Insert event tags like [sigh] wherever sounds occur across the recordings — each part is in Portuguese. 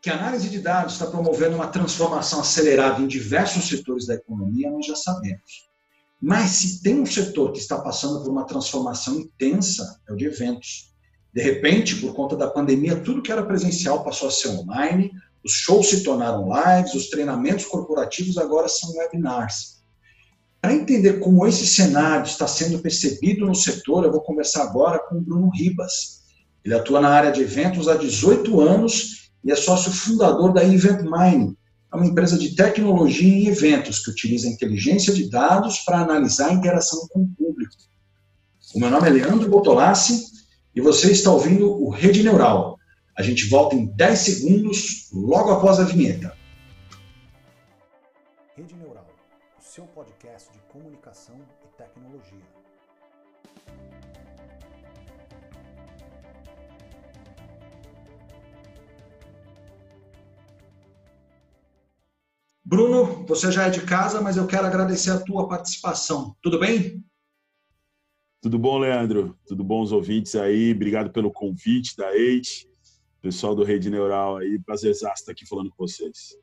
Que a análise de dados está promovendo uma transformação acelerada em diversos setores da economia, nós já sabemos. Mas se tem um setor que está passando por uma transformação intensa, é o de eventos. De repente, por conta da pandemia, tudo que era presencial passou a ser online, os shows se tornaram lives, os treinamentos corporativos agora são webinars. Para entender como esse cenário está sendo percebido no setor, eu vou conversar agora com o Bruno Ribas. Ele atua na área de eventos há 18 anos e é sócio fundador da Event Mining, é uma empresa de tecnologia em eventos que utiliza inteligência de dados para analisar a interação com o público. O meu nome é Leandro Botolassi e você está ouvindo o Rede Neural. A gente volta em 10 segundos, logo após a vinheta. Rede Neural, o seu podcast de comunicação e tecnologia. Bruno, você já é de casa, mas eu quero agradecer a tua participação. Tudo bem? Tudo bom, Leandro? Tudo bom os ouvintes aí? Obrigado pelo convite da Eite, pessoal do Rede Neural aí. Prazer estar aqui falando com vocês.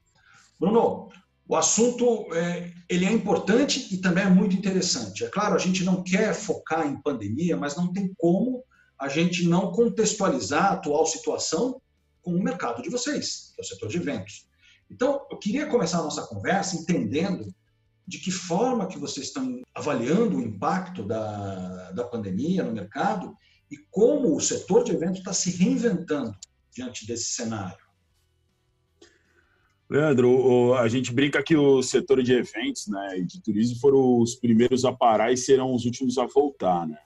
Bruno, o assunto é, ele é importante e também é muito interessante. É claro, a gente não quer focar em pandemia, mas não tem como a gente não contextualizar a atual situação com o mercado de vocês, que é o setor de eventos. Então, eu queria começar a nossa conversa entendendo de que forma que vocês estão avaliando o impacto da, da pandemia no mercado e como o setor de eventos está se reinventando diante desse cenário. Leandro, a gente brinca que o setor de eventos né, e de turismo foram os primeiros a parar e serão os últimos a voltar. Né?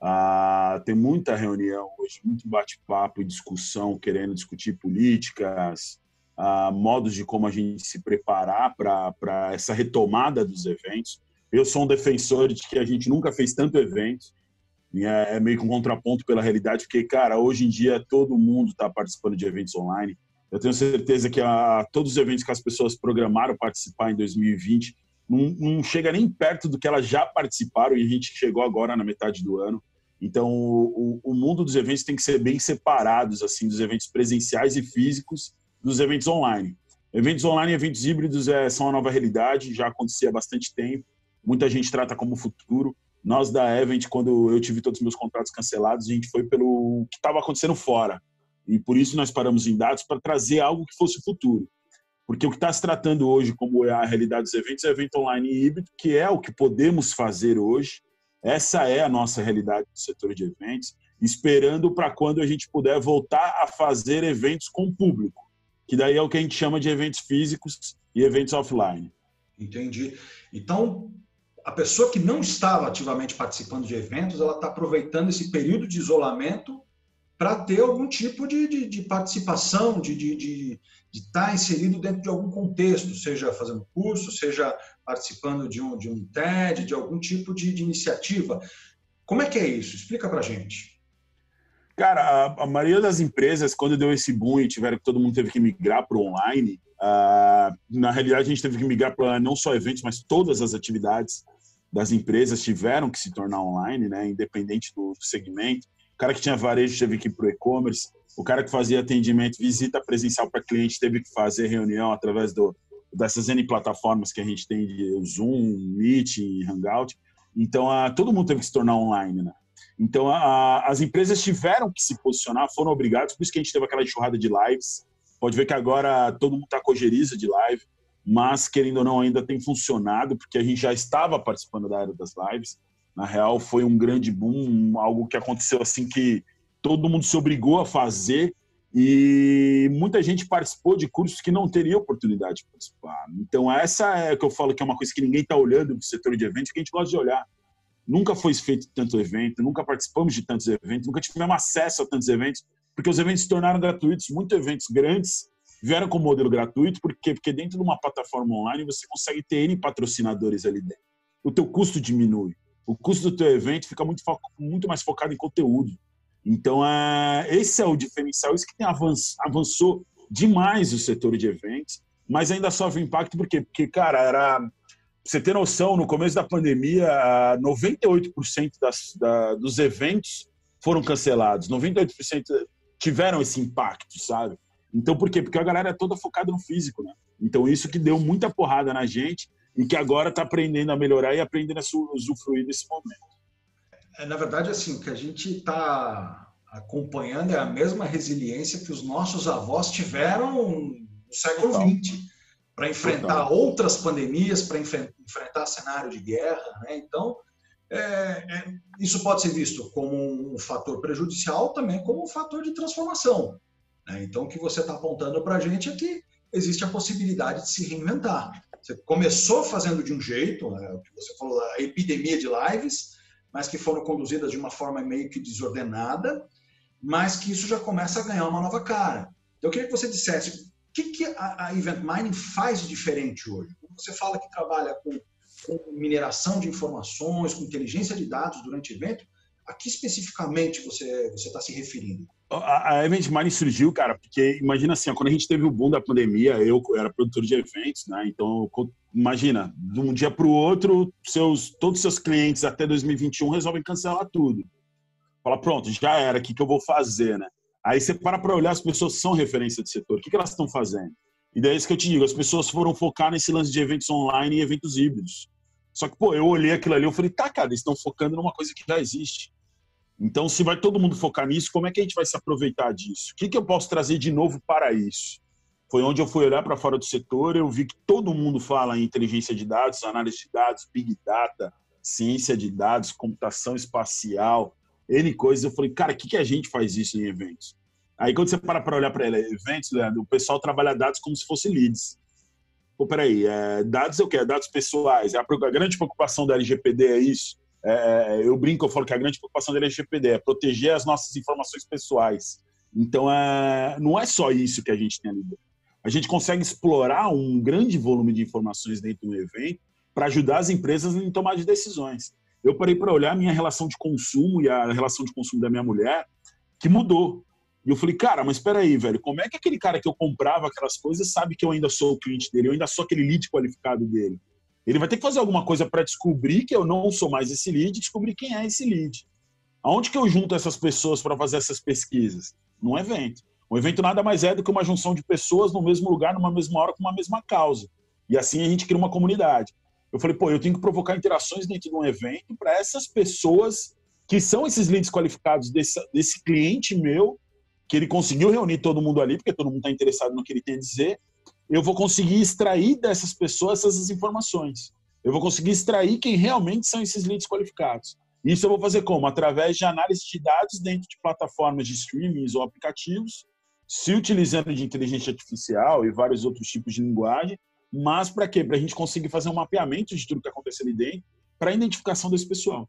Ah, tem muita reunião hoje, muito bate-papo e discussão, querendo discutir políticas, uh, modos de como a gente se preparar para essa retomada dos eventos. Eu sou um defensor de que a gente nunca fez tanto evento, é, é meio que um contraponto pela realidade, porque, cara, hoje em dia todo mundo está participando de eventos online. Eu tenho certeza que a, todos os eventos que as pessoas programaram participar em 2020 não, não chega nem perto do que elas já participaram e a gente chegou agora na metade do ano. Então, o, o, mundo dos eventos tem que ser bem separados, assim, dos eventos presenciais e físicos dos eventos online. Eventos online e eventos híbridos é, são a nova realidade, já acontecia há bastante tempo. Muita gente trata como futuro. Nós da Event, quando eu tive todos os meus contratos cancelados, a gente foi pelo que estava acontecendo fora. E por isso nós paramos em dados para trazer algo que fosse futuro. Porque o que está se tratando hoje como é a realidade dos eventos é evento online e híbrido, que é o que podemos fazer hoje. Essa é a nossa realidade do setor de eventos, esperando para quando a gente puder voltar a fazer eventos com público que daí é o que a gente chama de eventos físicos e eventos offline. Entendi. Então, a pessoa que não estava ativamente participando de eventos, ela está aproveitando esse período de isolamento para ter algum tipo de, de, de participação, de, de, de, estar tá inserido dentro de algum contexto, seja fazendo curso, seja participando de um, de um TED, de algum tipo de, de iniciativa. Como é que é isso? Explica para gente. Cara, a, a, maioria das empresas, quando deu esse boom e tiveram que todo mundo teve que migrar para o online, uh, na realidade a gente teve que migrar para não só eventos, mas todas as atividades das empresas tiveram que se tornar online, né, independente do segmento. O cara que tinha varejo teve que ir para o e-commerce, o cara que fazia atendimento, visita presencial para cliente, teve que fazer reunião através do, dessas N plataformas que a gente tem, de Zoom, Meet, Hangout. Então, uh, todo mundo teve que se tornar online, né? Então, a, as empresas tiveram que se posicionar, foram obrigadas, por isso que a gente teve aquela enxurrada de lives. Pode ver que agora todo mundo está cogeriza de live, mas, querendo ou não, ainda tem funcionado, porque a gente já estava participando da era das lives. Na real, foi um grande boom, algo que aconteceu assim que todo mundo se obrigou a fazer e muita gente participou de cursos que não teria oportunidade de participar. Então, essa é que eu falo que é uma coisa que ninguém está olhando no setor de eventos, que a gente gosta de olhar. Nunca foi feito tanto evento, nunca participamos de tantos eventos, nunca tivemos acesso a tantos eventos, porque os eventos se tornaram gratuitos. Muitos eventos grandes vieram com modelo gratuito, porque porque dentro de uma plataforma online você consegue ter N patrocinadores ali dentro. O teu custo diminui. O custo do teu evento fica muito, muito mais focado em conteúdo. Então, é, esse é o diferencial, isso que tem avanço, avançou demais o setor de eventos, mas ainda sofre impacto, por quê? Porque, cara, era você ter noção, no começo da pandemia, 98% das, da, dos eventos foram cancelados. 98% tiveram esse impacto, sabe? Então, por quê? Porque a galera é toda focada no físico, né? Então, isso que deu muita porrada na gente e que agora está aprendendo a melhorar e aprendendo a usufruir desse momento. É, na verdade, assim, o que a gente está acompanhando é a mesma resiliência que os nossos avós tiveram no século XX para enfrentar Total. outras pandemias, para enfrentar cenário de guerra. Né? Então, é, é, isso pode ser visto como um fator prejudicial, também como um fator de transformação. Né? Então, o que você está apontando para a gente é que existe a possibilidade de se reinventar. Você começou fazendo de um jeito, né, o que você falou, a epidemia de lives, mas que foram conduzidas de uma forma meio que desordenada, mas que isso já começa a ganhar uma nova cara. Então, eu queria que você dissesse o que, que a, a Event Mining faz de diferente hoje. Você fala que trabalha com, com mineração de informações, com inteligência de dados durante o evento, a que especificamente você está se referindo? A, a Event Mining surgiu, cara, porque imagina assim, quando a gente teve o boom da pandemia, eu era produtor de eventos, né? Então, imagina, de um dia para o outro, seus, todos os seus clientes até 2021 resolvem cancelar tudo. Fala, pronto, já era, o que, que eu vou fazer, né? Aí você para para olhar, as pessoas são referência de setor, o que, que elas estão fazendo? E daí é isso que eu te digo, as pessoas foram focar nesse lance de eventos online e eventos híbridos. Só que, pô, eu olhei aquilo ali, eu falei, tá, cara, eles estão focando numa coisa que já existe. Então, se vai todo mundo focar nisso, como é que a gente vai se aproveitar disso? O que, que eu posso trazer de novo para isso? Foi onde eu fui olhar para fora do setor, eu vi que todo mundo fala em inteligência de dados, análise de dados, big data, ciência de dados, computação espacial, N coisas. Eu falei, cara, o que, que a gente faz isso em eventos? Aí, quando você para para olhar para eventos, Leandro, o pessoal trabalha dados como se fosse leads. Pô, peraí, é, dados é o quê? Dados pessoais. É a, a grande preocupação da LGPD é isso? É, é, eu brinco, eu falo que a grande preocupação da LGPD é proteger as nossas informações pessoais. Então, é, não é só isso que a gente tem ali. A gente consegue explorar um grande volume de informações dentro do evento para ajudar as empresas em tomar de decisões. Eu parei para olhar a minha relação de consumo e a relação de consumo da minha mulher, que mudou. E eu falei, cara, mas espera aí, velho, como é que aquele cara que eu comprava aquelas coisas sabe que eu ainda sou o cliente dele, eu ainda sou aquele lead qualificado dele? Ele vai ter que fazer alguma coisa para descobrir que eu não sou mais esse lead, descobrir quem é esse lead. Aonde que eu junto essas pessoas para fazer essas pesquisas? Num evento. Um evento nada mais é do que uma junção de pessoas no mesmo lugar, numa mesma hora, com uma mesma causa. E assim a gente cria uma comunidade. Eu falei, pô, eu tenho que provocar interações dentro de um evento para essas pessoas que são esses leads qualificados desse, desse cliente meu, que ele conseguiu reunir todo mundo ali, porque todo mundo está interessado no que ele tem a dizer, eu vou conseguir extrair dessas pessoas essas informações. Eu vou conseguir extrair quem realmente são esses leads qualificados. Isso eu vou fazer como? Através de análise de dados dentro de plataformas de streamings ou aplicativos, se utilizando de inteligência artificial e vários outros tipos de linguagem, mas para quê? Para a gente conseguir fazer um mapeamento de tudo que acontece ali dentro, para a identificação desse pessoal.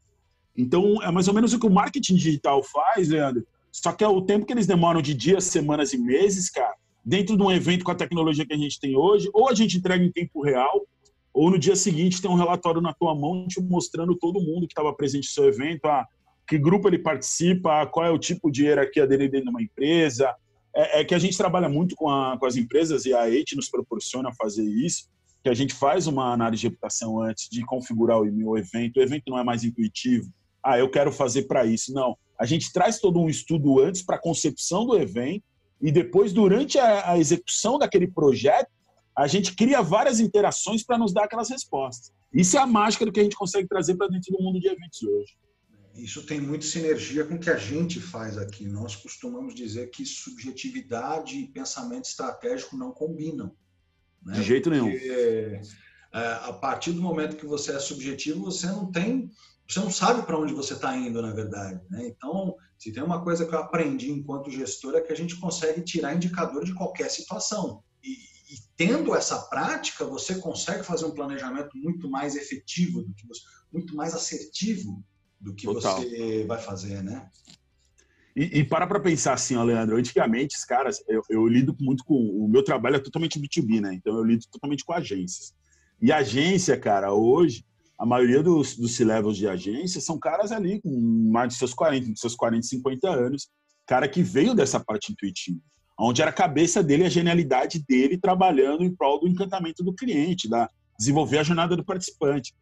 Então, é mais ou menos o que o marketing digital faz, Leandro. Só que é o tempo que eles demoram de dias, semanas e meses, cara, dentro de um evento com a tecnologia que a gente tem hoje, ou a gente entrega em tempo real, ou no dia seguinte tem um relatório na tua mão te mostrando todo mundo que estava presente no seu evento, a, que grupo ele participa, qual é o tipo de hierarquia dele dentro de uma empresa. É, é que a gente trabalha muito com, a, com as empresas e a EIT nos proporciona fazer isso, que a gente faz uma análise de reputação antes de configurar o, o evento. O evento não é mais intuitivo. Ah, eu quero fazer para isso. Não. A gente traz todo um estudo antes para a concepção do evento e depois, durante a, a execução daquele projeto, a gente cria várias interações para nos dar aquelas respostas. Isso é a mágica do que a gente consegue trazer para dentro do mundo de eventos hoje. Isso tem muita sinergia com o que a gente faz aqui. Nós costumamos dizer que subjetividade e pensamento estratégico não combinam. Né? De jeito Porque, nenhum. É, a partir do momento que você é subjetivo, você não tem você não sabe para onde você está indo, na verdade. Né? Então, se tem uma coisa que eu aprendi enquanto gestor é que a gente consegue tirar indicador de qualquer situação. E, e tendo essa prática, você consegue fazer um planejamento muito mais efetivo, do que você, muito mais assertivo do que Total. você vai fazer, né? E, e para para pensar assim, ó, Leandro, antigamente, os caras, eu, eu lido muito com. O meu trabalho é totalmente B2B, né? Então eu lido totalmente com agências. E agência, cara, hoje, a maioria dos, dos C-levels de agência são caras ali com mais de seus 40, de seus 40, 50 anos, cara que veio dessa parte intuitiva, onde era a cabeça dele, a genialidade dele trabalhando em prol do encantamento do cliente, da desenvolver a jornada do participante.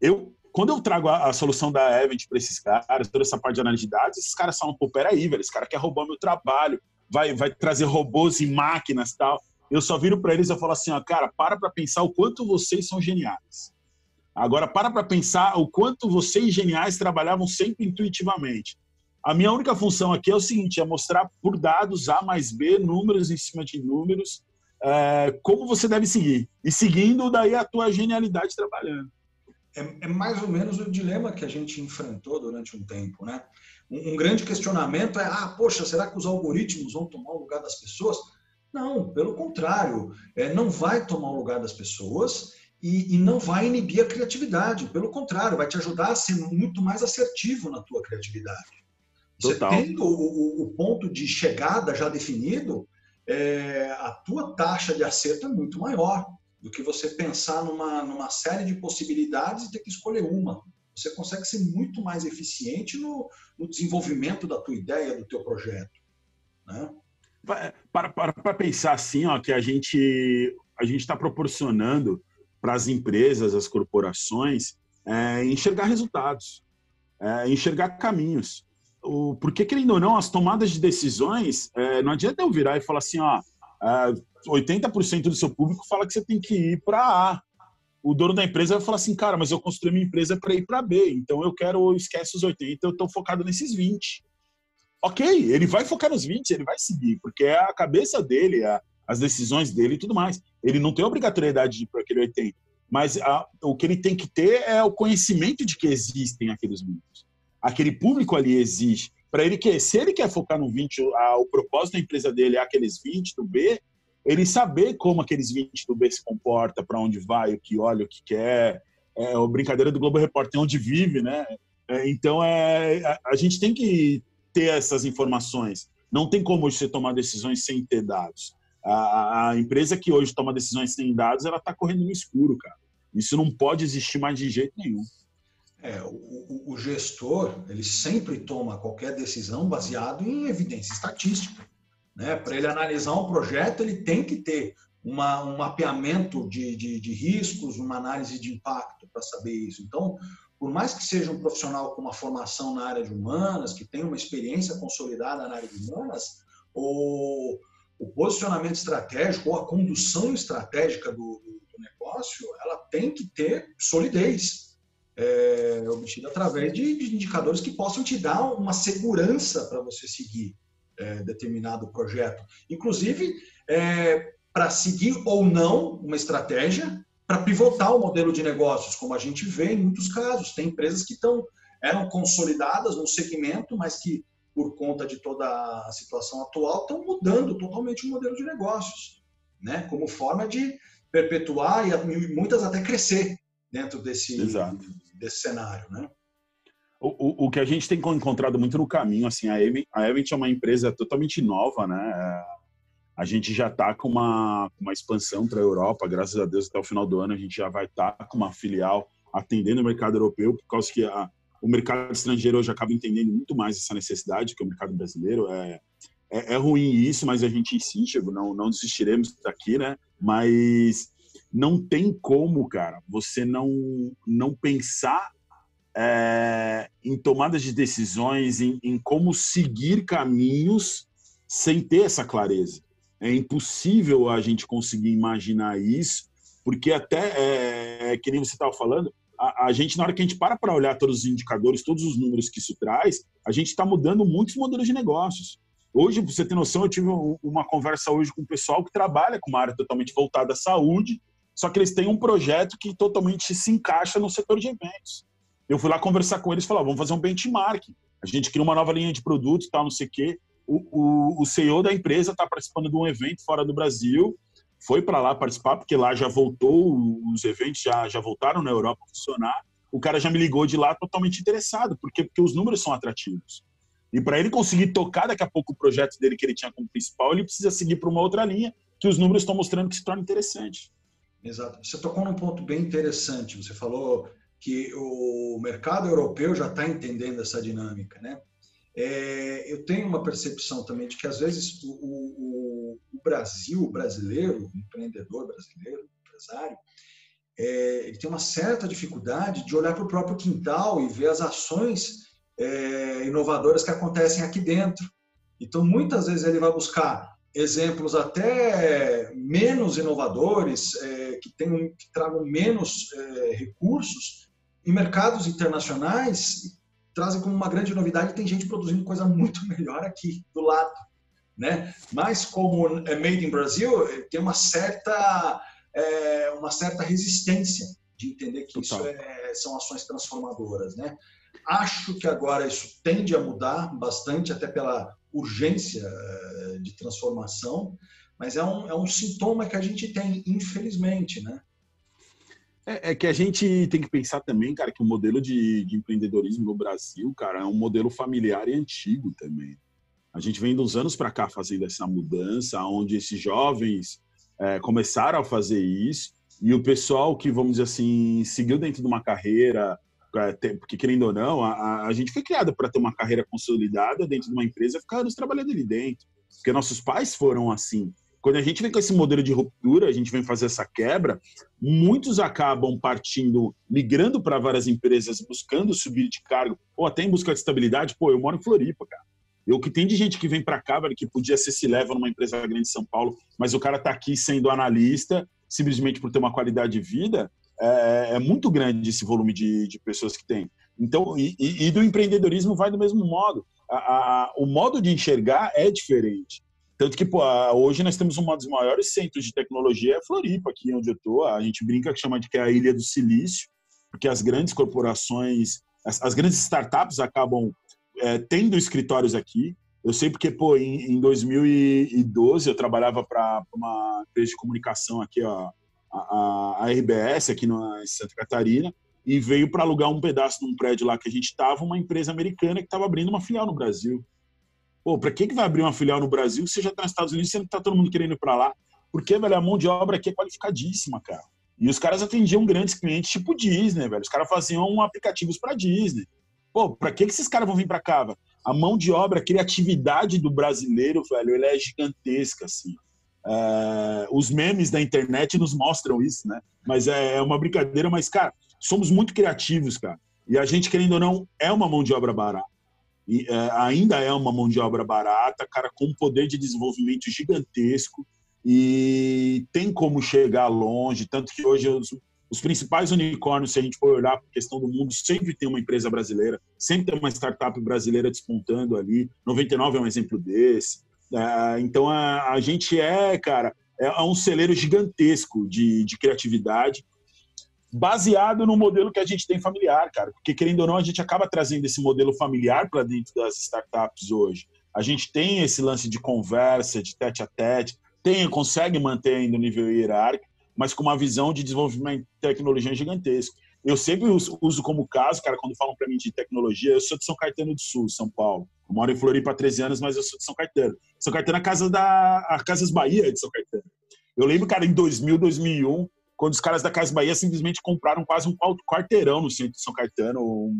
Eu, quando eu trago a, a solução da Event para esses caras, toda essa parte de análise de dados, esses caras falam, pô, peraí, velho, esse cara quer roubar meu trabalho. vai, vai trazer robôs e máquinas tal. Eu só viro para eles e falo assim, ó, cara, para para pensar o quanto vocês são geniais. Agora, para para pensar o quanto vocês geniais trabalhavam sempre intuitivamente. A minha única função aqui é o seguinte, é mostrar por dados A mais B, números em cima de números, é, como você deve seguir. E seguindo, daí a tua genialidade trabalhando. É, é, mais ou menos o dilema que a gente enfrentou durante um tempo, né? Um, um, grande questionamento é, ah, poxa, será que os algoritmos vão tomar o lugar das pessoas? Não, pelo contrário, é, não vai tomar o lugar das pessoas e, e, não vai inibir a criatividade. Pelo contrário, vai te ajudar a ser muito mais assertivo na tua criatividade. Você Total. tendo o, o, o ponto de chegada já definido, é, a tua taxa de acerto é muito maior do que você pensar numa, numa série de possibilidades e ter que escolher uma. Você consegue ser muito mais eficiente no, no desenvolvimento da tua ideia, do teu projeto. Né? Para, para, para pensar assim, ó, que a gente a gente está proporcionando para as empresas, as corporações, é, enxergar resultados, é, enxergar caminhos. O, porque, querendo ou não, as tomadas de decisões, é, não adianta eu virar e falar assim, ó, 80% do seu público fala que você tem que ir para A. O dono da empresa vai falar assim, cara, mas eu construí minha empresa para ir para B, então eu quero, esquece os 80, eu estou focado nesses 20. Ok, ele vai focar nos 20, ele vai seguir, porque é a cabeça dele, a, as decisões dele e tudo mais. Ele não tem obrigatoriedade de ir para aquele 80, mas a, o que ele tem que ter é o conhecimento de que existem aqueles números. Aquele público ali existe para ele que se ele quer focar no 20, a, o propósito da empresa dele é aqueles 20 do B, ele saber como aqueles 20 do B se comporta, para onde vai, o que olha, o que quer. É a brincadeira do Globo Repórter, onde vive, né? É, então é, a, a, gente tem que ter essas informações. Não tem como você tomar decisões sem ter dados. A, a empresa que hoje toma decisões sem dados, ela está correndo no escuro, cara. Isso não pode existir mais de jeito nenhum. É, o, o, gestor ele sempre toma qualquer decisão baseado em evidência estatística. Né? Para ele analisar um projeto, ele tem que ter uma, um mapeamento de, de, de riscos, uma análise de impacto para saber isso. Então, por mais que seja um profissional com uma formação na área de humanas, que tenha uma experiência consolidada na área de humanas, o, o posicionamento estratégico ou a condução estratégica do, do negócio, ela tem que ter solidez é, obtido através de, de, indicadores que possam te dar uma segurança para você seguir é, determinado projeto. Inclusive, é, para seguir ou não uma estratégia para pivotar o modelo de negócios, como a gente vê em muitos casos. Tem empresas que estão, eram consolidadas no segmento, mas que, por conta de toda a situação atual, estão mudando totalmente o modelo de negócios, né? como forma de perpetuar e muitas até crescer dentro desse, Exato desse cenário, né? O, o, o, que a gente tem encontrado muito no caminho, assim, a Event, a Event é uma empresa totalmente nova, né? A gente já está com uma, uma expansão para a Europa, graças a Deus, até o final do ano a gente já vai estar tá com uma filial atendendo o mercado europeu, por causa que a, o mercado estrangeiro hoje acaba entendendo muito mais essa necessidade que o mercado brasileiro. É, é, é ruim isso, mas a gente insiste, não, não desistiremos daqui, né? Mas não tem como, cara, você não, não pensar é, em tomadas de decisões, em, em, como seguir caminhos sem ter essa clareza. É impossível a gente conseguir imaginar isso, porque até, é, é que nem você estava falando, a, a, gente, na hora que a gente para para olhar todos os indicadores, todos os números que isso traz, a gente está mudando muitos modelos de negócios. Hoje, para você ter noção, eu tive uma conversa hoje com o pessoal que trabalha com uma área totalmente voltada à saúde, só que eles têm um projeto que totalmente se encaixa no setor de eventos. Eu fui lá conversar com eles e falar, vamos fazer um benchmark. A gente cria uma nova linha de produtos, tal, não sei o quê. O, o, o CEO da empresa está participando de um evento fora do Brasil, foi para lá participar, porque lá já voltou, os eventos já, já voltaram na Europa a funcionar. O cara já me ligou de lá totalmente interessado, porque, porque os números são atrativos. E para ele conseguir tocar daqui a pouco o projeto dele que ele tinha como principal, ele precisa seguir para uma outra linha que os números estão mostrando que se torna interessante. Exato. Você tocou num ponto bem interessante. Você falou que o mercado europeu já está entendendo essa dinâmica, né? É, eu tenho uma percepção também de que às vezes o, o, o Brasil, o brasileiro, o empreendedor brasileiro, empresário, é, ele tem uma certa dificuldade de olhar para o próprio quintal e ver as ações é, inovadoras que acontecem aqui dentro. Então, muitas vezes ele vai buscar exemplos até menos inovadores, é, que, tenham, que tragam menos é, recursos, em mercados internacionais trazem como uma grande novidade tem gente produzindo coisa muito [laughs] melhor aqui do lado, né? Mas como é made in Brasil, tem uma certa é, uma certa resistência de entender que Total. isso é, são ações transformadoras, né? Acho que agora isso tende a mudar bastante, até pela urgência eh, de transformação, mas é um, é um sintoma que a gente tem, infelizmente, né? É, é, que a gente tem que pensar também, cara, que o modelo de, de, empreendedorismo no Brasil, cara, é um modelo familiar e antigo também. A gente vem dos anos para cá fazendo essa mudança, onde esses jovens é, começaram a fazer isso e o pessoal que, vamos dizer assim, seguiu dentro de uma carreira, porque querendo ou não, a, a gente foi criada para ter uma carreira consolidada dentro de uma empresa, ficar nos trabalhando ali dentro, porque nossos pais foram assim. Quando a gente vem com esse modelo de ruptura, a gente vem fazer essa quebra, muitos acabam partindo, migrando para várias empresas, buscando subir de cargo, ou até em busca de estabilidade. Pô, eu moro em Floripa, cara. E o que tem de gente que vem para cá, velho, que podia ser se leva numa empresa grande de São Paulo, mas o cara tá aqui sendo analista, simplesmente por ter uma qualidade de vida, é, é muito grande esse volume de, de pessoas que tem. Então, e, e, do empreendedorismo vai do mesmo modo. A, a, o modo de enxergar é diferente. Tanto que pô, hoje nós temos um dos maiores centros de tecnologia, é Floripa, aqui onde eu estou. A gente brinca que chama de que é a Ilha do Silício, porque as grandes corporações, as, as grandes startups acabam é, tendo escritórios aqui. Eu sei porque, pô, em, em 2012 eu trabalhava para uma empresa de comunicação aqui, ó, a, a RBS aqui na Santa Catarina, e veio para alugar um pedaço de um prédio lá que a gente estava, uma empresa americana que estava abrindo uma filial no Brasil. Pô, para que, que vai abrir uma filial no Brasil se já está nos Estados Unidos e está todo mundo querendo ir para lá? Porque, velho, a mão de obra aqui é qualificadíssima, cara. E os caras atendiam grandes clientes tipo Disney, velho. Os caras faziam aplicativos para Disney. Pô, para que, que esses caras vão vir para cá, velho? A mão de obra, a criatividade do brasileiro, velho, ele é gigantesca, assim. Uh, os memes da internet nos mostram isso, né? Mas é, é uma brincadeira, mas, cara, somos muito criativos, cara. E a gente, querendo ou não, é uma mão de obra barata. E, uh, ainda é uma mão de obra barata, cara, com um poder de desenvolvimento gigantesco e tem como chegar longe. Tanto que hoje os, os principais unicórnios, se a gente for olhar para a questão do mundo, sempre tem uma empresa brasileira, sempre tem uma startup brasileira despontando ali. 99 é um exemplo desse. É, então a, a, gente é, cara, é, é um celeiro gigantesco de, de criatividade, baseado no modelo que a gente tem familiar, cara. Porque querendo ou não, a gente acaba trazendo esse modelo familiar para dentro das startups hoje. A gente tem esse lance de conversa, de tete a tete, tem, consegue manter ainda o nível hierárquico, mas com uma visão de desenvolvimento de tecnologia gigantesca. Eu sempre uso como caso, cara, quando falam para mim de tecnologia, eu sou de São Caetano do Sul, São Paulo. Eu moro em Floripa há 13 anos, mas eu sou de São Caetano. São Caetano é a casa da a Casas Bahia de São Caetano. Eu lembro, cara, em 2000, 2001, quando os caras da Casa Bahia simplesmente compraram quase um quarteirão no centro de São Caetano.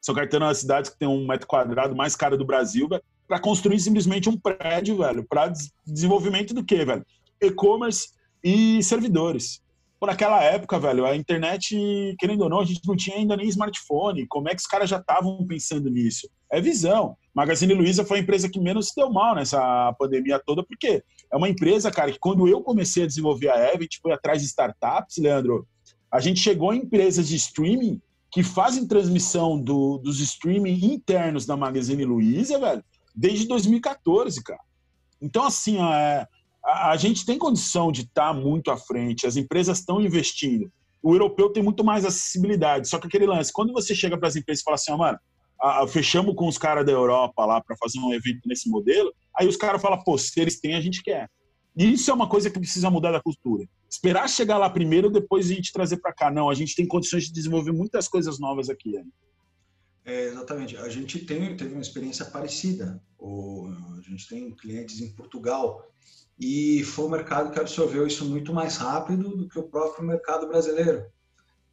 São Caetano é uma cidade que tem um metro quadrado mais caro do Brasil, para construir simplesmente um prédio, velho, para desenvolvimento do quê, velho? E-commerce e servidores. Por aquela época, velho, a internet, querendo ou não, a gente não tinha ainda nem smartphone. Como é que os caras já estavam pensando nisso? É visão. Magazine Luiza foi a empresa que menos se deu mal nessa pandemia toda, porque é uma empresa, cara, que quando eu comecei a desenvolver a Event, foi atrás de startups, Leandro, a gente chegou em empresas de streaming que fazem transmissão do, dos streaming internos da Magazine Luiza, velho, desde 2014, cara. Então, assim, é, a, gente tem condição de estar tá muito à frente, as empresas estão investindo. O europeu tem muito mais acessibilidade, só que aquele lance, quando você chega para as empresas e fala assim, mano, a, fechamos com os caras da Europa lá para fazer um evento nesse modelo, aí os caras falam, pô, se eles têm, a gente quer. E isso é uma coisa que precisa mudar da cultura. Esperar chegar lá primeiro, depois a gente trazer para cá. Não, a gente tem condições de desenvolver muitas coisas novas aqui ainda. É, exatamente. A gente tem, teve uma experiência parecida. O, a gente tem clientes em Portugal e foi o mercado que absorveu isso muito mais rápido do que o próprio mercado brasileiro.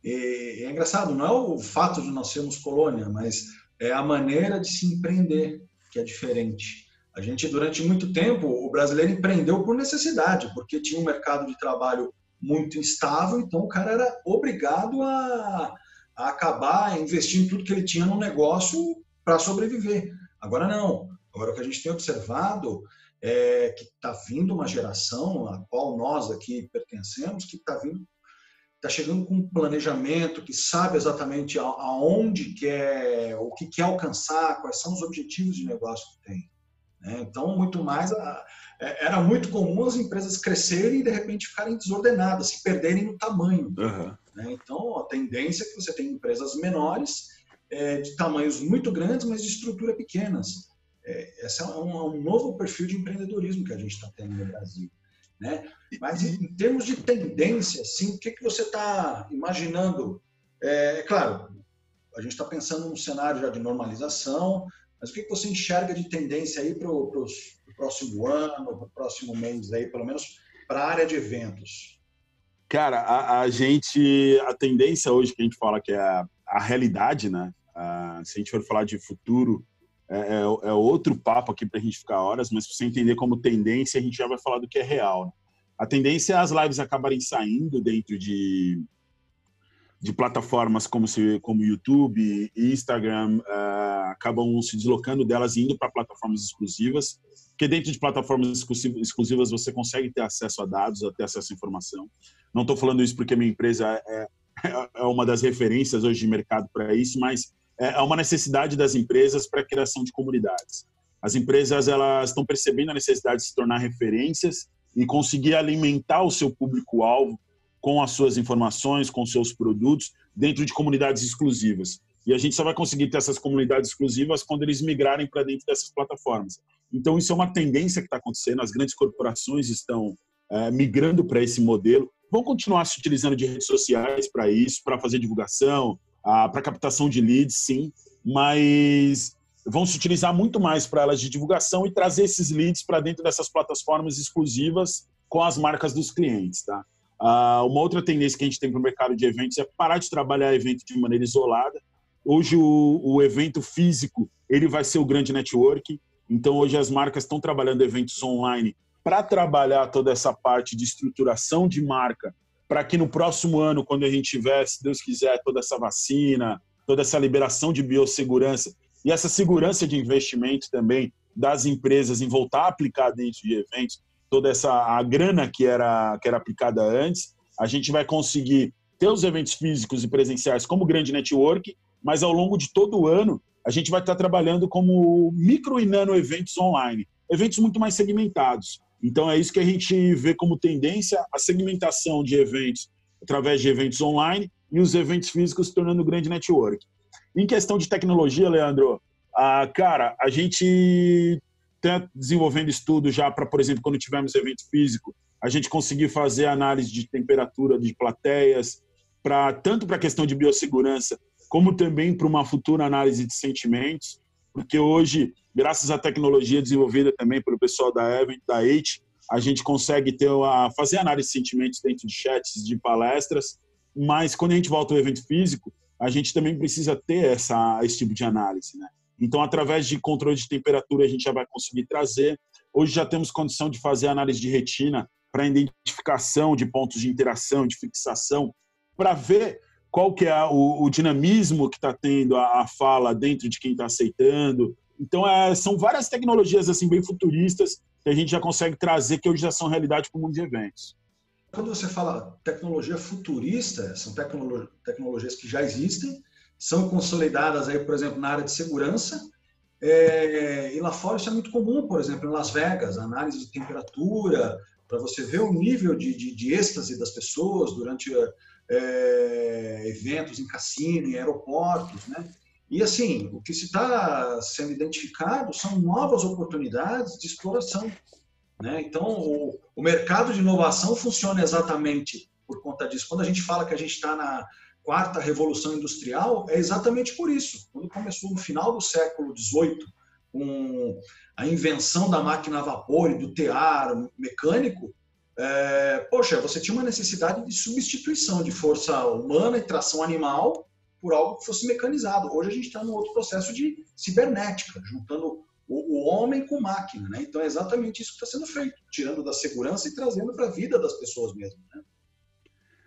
E, é engraçado, não é o fato de nós sermos colônia, mas é a maneira de se empreender que é diferente. A gente, durante muito tempo, o brasileiro empreendeu por necessidade, porque tinha um mercado de trabalho muito instável, então o cara era obrigado a, a acabar investindo tudo que ele tinha no negócio para sobreviver. Agora não, Agora, o que a gente tem observado é que está vindo uma geração, a qual nós aqui pertencemos, que está vindo, está chegando com um planejamento, que sabe exatamente aonde quer, o que quer alcançar, quais são os objetivos de negócio que tem. Né? Então, muito mais, é, era muito comum as empresas crescerem e de repente ficarem desordenadas, se perderem no tamanho. Uhum. Então, a tendência é que você tem empresas menores, é, de tamanhos muito grandes, mas de estrutura pequenas. É, esse é um, um, novo perfil de empreendedorismo que a gente está tendo no Brasil. Né? Mas em, termos de tendência, assim, o que, que você está imaginando? É, é, claro, a gente está pensando num cenário já de normalização, mas o que, que você enxerga de tendência aí para o próximo ano, para o próximo mês aí, pelo menos para a área de eventos? Cara, a, a, gente, a tendência hoje que a gente fala que é a, a realidade, né? A, se a gente for falar de futuro, é, é outro papo aqui para a gente ficar horas, mas para você entender como tendência, a gente já vai falar do que é real. Né? A tendência é as lives acabarem saindo dentro de, de plataformas como, se, como YouTube e Instagram, uh, acabam se deslocando delas e indo para plataformas exclusivas, porque dentro de plataformas exclusivas você consegue ter acesso a dados, ter acesso à informação. Não estou falando isso porque minha empresa é, é, é uma das referências hoje de mercado para isso, mas é, uma necessidade das empresas para a criação de comunidades. As empresas elas estão percebendo a necessidade de se tornar referências e conseguir alimentar o seu público-alvo com as suas informações, com seus produtos, dentro de comunidades exclusivas. E a gente só vai conseguir ter essas comunidades exclusivas quando eles migrarem para dentro dessas plataformas. Então, isso é uma tendência que está acontecendo. As grandes corporações estão é, migrando para esse modelo. Vão continuar se utilizando de redes sociais para isso, para fazer divulgação, ah, para captação de leads, sim, mas vão se utilizar muito mais para elas de divulgação e trazer esses leads para dentro dessas plataformas exclusivas com as marcas dos clientes, tá? Ah, uma outra tendência que a gente tem para o mercado de eventos é parar de trabalhar evento de maneira isolada. Hoje o, o evento físico ele vai ser o grande network. Então hoje as marcas estão trabalhando eventos online para trabalhar toda essa parte de estruturação de marca para que no próximo ano, quando a gente tiver, se Deus quiser, toda essa vacina, toda essa liberação de biossegurança e essa segurança de investimento também das empresas em voltar a aplicar dentro de eventos, toda essa a grana que era, que era aplicada antes, a gente vai conseguir ter os eventos físicos e presenciais como grande network, mas ao longo de todo o ano a gente vai estar trabalhando como micro e nano eventos online, eventos muito mais segmentados. Então, é isso que a gente vê como tendência, a segmentação de eventos através de eventos online e os eventos físicos se tornando grande network. Em questão de tecnologia, Leandro, a, cara, a gente está desenvolvendo estudos já para, por exemplo, quando tivermos evento físico, a gente conseguir fazer análise de temperatura de plateias, para tanto para a questão de biossegurança, como também para uma futura análise de sentimentos, porque hoje graças à tecnologia desenvolvida também pelo pessoal da Event, da H, a gente consegue ter a, fazer análise de sentimentos dentro de chats, de palestras, mas quando a gente volta ao evento físico, a gente também precisa ter essa, esse tipo de análise, né? Então, através de controle de temperatura, a gente já vai conseguir trazer. Hoje já temos condição de fazer análise de retina para identificação de pontos de interação, de fixação, para ver qual que é o, o dinamismo que está tendo a, a, fala dentro de quem está aceitando, então, é, são várias tecnologias assim bem futuristas que a gente já consegue trazer que hoje já são realidade para o mundo de eventos. Quando você fala tecnologia futurista, são tecnolog tecnologias que já existem, são consolidadas aí, por exemplo, na área de segurança. É, e lá fora isso é muito comum, por exemplo, em Las Vegas, análise de temperatura, para você ver o nível de, de, de êxtase das pessoas durante é, eventos em cassino, em aeroportos, né? E assim, o que se está sendo identificado são novas oportunidades de exploração. Né? Então, o, o, mercado de inovação funciona exatamente por conta disso. Quando a gente fala que a gente está na quarta revolução industrial, é exatamente por isso. Quando começou no final do século XVIII, com a invenção da máquina a vapor e do tear mecânico, é, poxa, você tinha uma necessidade de substituição de força humana e tração animal por algo que fosse mecanizado. Hoje a gente está num outro processo de cibernética, juntando o, o homem com máquina. Né? Então é exatamente isso que está sendo feito, tirando da segurança e trazendo para a vida das pessoas mesmo. Né?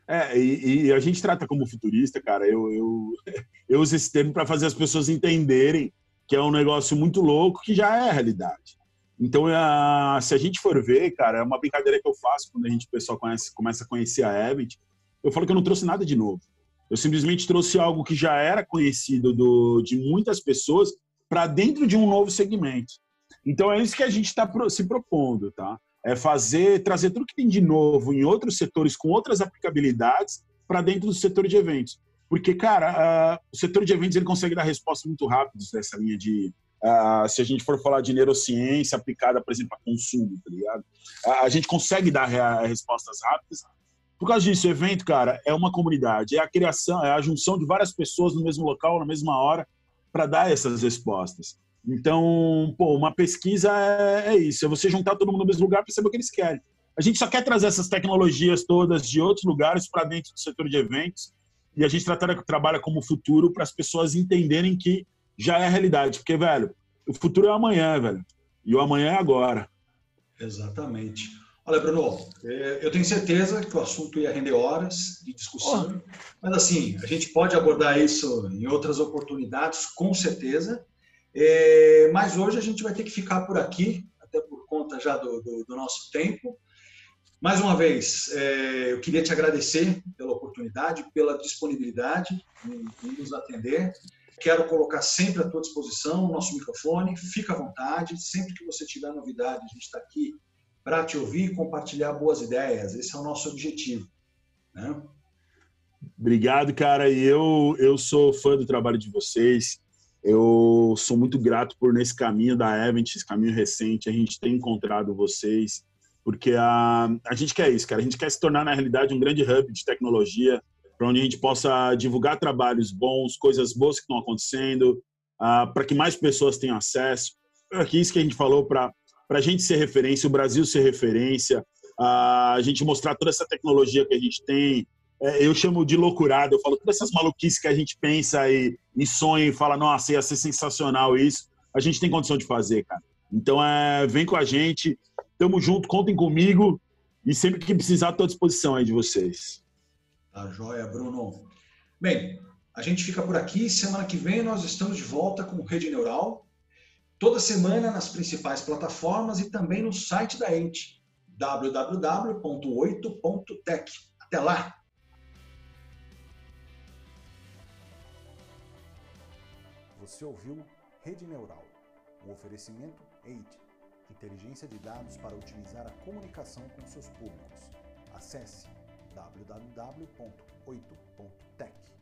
É, e, e, a gente trata como futurista, cara. Eu, eu, [laughs] eu uso esse termo para fazer as pessoas entenderem que é um negócio muito louco que já é a realidade. Então, a, se a gente for ver, cara, é uma brincadeira que eu faço quando a gente, o pessoal conhece, começa a conhecer a Event. Eu falo que eu não trouxe nada de novo. Eu simplesmente trouxe algo que já era conhecido do, de muitas pessoas para dentro de um novo segmento. Então, é isso que a gente está se propondo, tá? É fazer, trazer tudo que tem de novo em outros setores com outras aplicabilidades para dentro do setor de eventos. Porque, cara, uh, o setor de eventos ele consegue dar respostas muito rápidas nessa linha de Uh, se a gente for falar de neurociência aplicada, por exemplo, a consumo, tá ligado? Uh, a gente consegue dar respostas rápidas. Por causa disso, o evento, cara, é uma comunidade, é a criação, é a junção de várias pessoas no mesmo local, na mesma hora, para dar essas respostas. Então, pô, uma pesquisa é, é, isso, é você juntar todo mundo no mesmo lugar para saber o que eles querem. A gente só quer trazer essas tecnologias todas de outros lugares para dentro do setor de eventos e a gente trata, trabalha como futuro para as pessoas entenderem que já é a realidade. Porque, velho, o futuro é amanhã, velho. E o amanhã é agora. Exatamente. Olha, Bruno, é, eu tenho certeza que o assunto ia render horas de discussão, oh. mas assim, a gente pode abordar isso em outras oportunidades, com certeza. É, mas hoje a gente vai ter que ficar por aqui, até por conta já do, do, do nosso tempo. Mais uma vez, é, eu queria te agradecer pela oportunidade, pela disponibilidade em, em nos atender. Quero colocar sempre à tua disposição o nosso microfone, fica à vontade, sempre que você tiver novidade, a gente está aqui para te ouvir e compartilhar boas ideias. Esse é o nosso objetivo. Né? Obrigado, cara. E eu, eu sou fã do trabalho de vocês. Eu sou muito grato por, nesse caminho da Event, esse caminho recente, a gente tem encontrado vocês, porque a, a gente quer isso, cara. A gente quer se tornar, na realidade, um grande hub de tecnologia para onde a gente possa divulgar trabalhos bons, coisas boas que estão acontecendo, uh, para que mais pessoas tenham acesso. Aqui isso que a gente falou para a gente ser referência, o Brasil ser referência, a gente mostrar toda essa tecnologia que a gente tem. É, eu chamo de loucurada, eu falo todas essas maluquices que a gente pensa e, e sonha e fala, nossa, ia ser sensacional isso. A gente tem condição de fazer, cara. Então, é, vem com a gente, tamo junto, contem comigo e sempre que precisar, estou à disposição aí de vocês. Tá joia, Bruno. Bem, a gente fica por aqui. Semana que vem nós estamos de volta com Rede Neural. Toda semana nas principais plataformas e também no site da Ente, www.8.tech. Até lá! Você ouviu Rede Neural, um oferecimento EIT, inteligência de dados para otimizar a comunicação com seus públicos. Acesse www.8.tech.